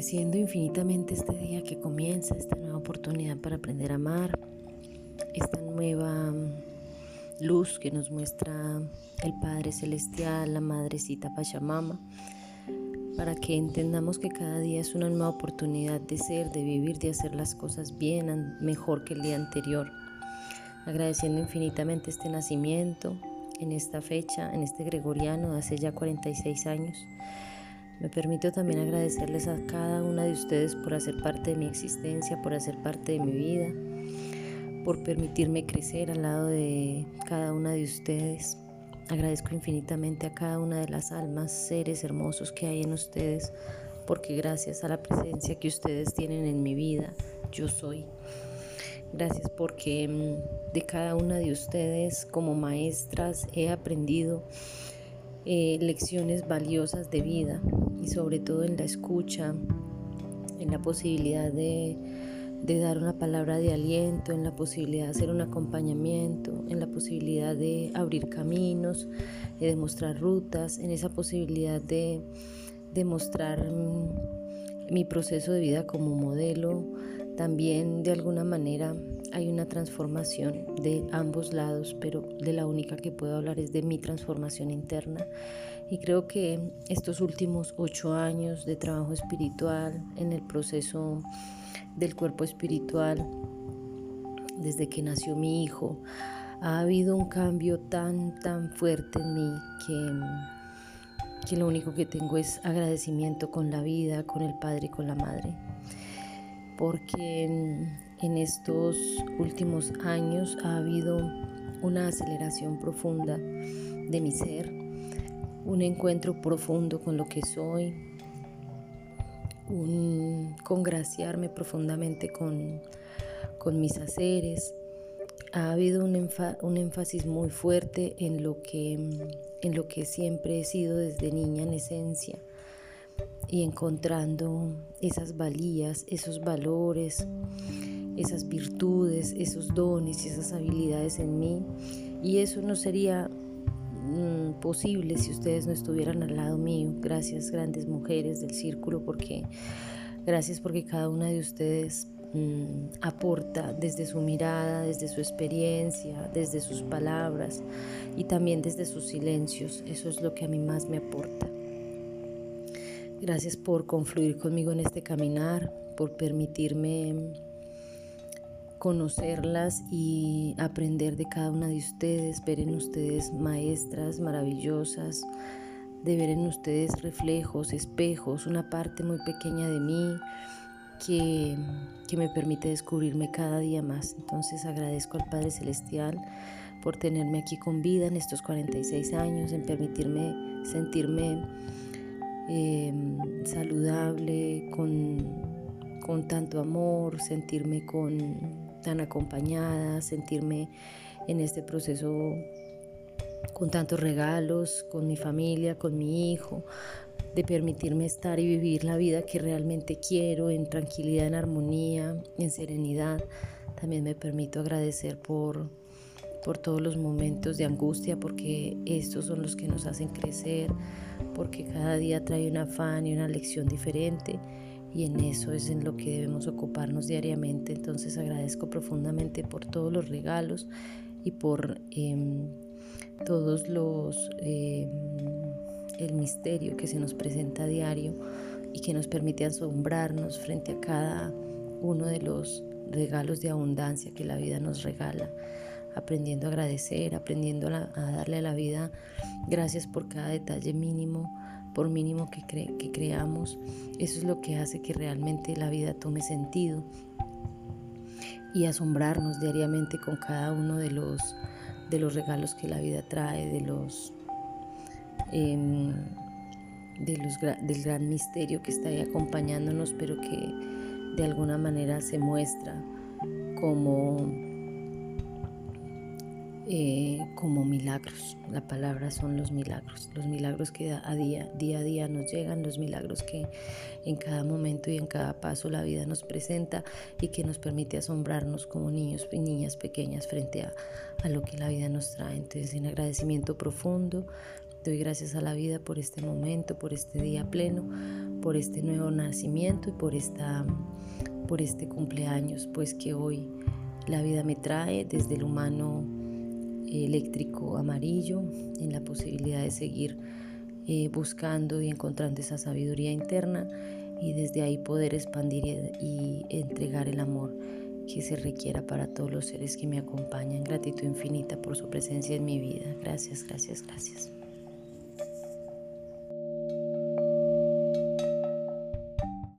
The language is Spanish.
Agradeciendo infinitamente este día que comienza, esta nueva oportunidad para aprender a amar, esta nueva mm, luz que nos muestra el Padre Celestial, la Madrecita Pachamama, para que entendamos que cada día es una nueva oportunidad de ser, de vivir, de hacer las cosas bien, mejor que el día anterior. Agradeciendo infinitamente este nacimiento, en esta fecha, en este gregoriano de hace ya 46 años me permito también agradecerles a cada una de ustedes por hacer parte de mi existencia, por hacer parte de mi vida, por permitirme crecer al lado de cada una de ustedes. Agradezco infinitamente a cada una de las almas, seres hermosos que hay en ustedes, porque gracias a la presencia que ustedes tienen en mi vida, yo soy. Gracias porque mm, de cada una de ustedes como maestras he aprendido eh, lecciones valiosas de vida y sobre todo en la escucha, en la posibilidad de, dar una palabra de aliento, en la posibilidad de hacer un acompañamiento, en la posibilidad de abrir caminos, de demostrar rutas, en esa posibilidad de demostrar mm, mi proceso de vida como modelo, también de alguna manera hay una transformación de ambos lados, pero de la única que puedo hablar es de mi transformación interna. Y creo que estos últimos ocho años de trabajo espiritual en el proceso del cuerpo espiritual, desde que nació mi hijo, ha habido un cambio tan, tan fuerte en mí que, que lo único que tengo es agradecimiento con la vida, con el Padre y con la Madre. Porque en estos últimos años ha habido una aceleración profunda de mi ser, un encuentro profundo con lo que soy, un congraciarme profundamente con, mis haceres. Ha habido un, un, énfasis muy fuerte en lo, que, en lo que siempre he sido desde niña en esencia y encontrando esas valías, esos valores, esas virtudes, esos dones y esas habilidades en mí. Y eso no sería mm, posible si ustedes no estuvieran al lado mío. Gracias grandes mujeres del círculo porque gracias porque cada una de ustedes mm, aporta desde su mirada, desde su experiencia, desde sus palabras y también desde sus silencios. Eso es lo que a mí más me aporta. Gracias por confluir conmigo en este caminar, por permitirme conocerlas y aprender de cada una de ustedes, ver en ustedes maestras maravillosas, de ver en ustedes reflejos, espejos, una parte muy pequeña de mí que, que me permite descubrirme cada día más. Entonces agradezco al Padre Celestial por tenerme aquí con vida en estos 46 años, en permitirme sentirme em, saludable, con, con tanto amor, sentirme con tan acompañada, sentirme en este proceso con tantos regalos, con mi familia, con mi hijo, de permitirme estar y vivir la vida que realmente quiero en tranquilidad, en armonía, en serenidad. También me permito agradecer por, por todos los momentos de angustia, porque estos son los que nos hacen crecer, porque cada día trae un afán y una lección diferente y en eso es en lo que debemos ocuparnos diariamente. Entonces agradezco profundamente por todos los regalos y por em, todos los em, el misterio que se nos presenta a diario y que nos permite asombrarnos frente a cada uno de los regalos de abundancia que la vida nos regala, aprendiendo a agradecer, aprendiendo a darle a la vida gracias por cada detalle mínimo por mínimo que, que creamos, eso es lo que hace que realmente la vida tome sentido y asombrarnos diariamente con cada uno de los, de los regalos que la vida trae, de los, em, de los del gran misterio que está ahí acompañándonos, pero que de alguna manera se muestra como eh, como milagros. La palabra son los milagros, los milagros que a día, día a día nos llegan, los milagros que en cada momento y en cada paso la vida nos presenta y que nos permite asombrarnos como niños y niñas pequeñas frente a, lo que la vida nos trae. Entonces, en agradecimiento profundo, doy gracias a la vida por este momento, por este día pleno, por este nuevo nacimiento y por, esta, por este cumpleaños, pues que hoy la vida me trae desde el humano eléctrico amarillo, en la posibilidad de seguir eh, buscando y encontrando esa sabiduría interna y desde ahí poder expandir y, entregar el amor que se requiera para todos los seres que me acompañan. Gratitud infinita por su presencia en mi vida. Gracias, gracias, gracias.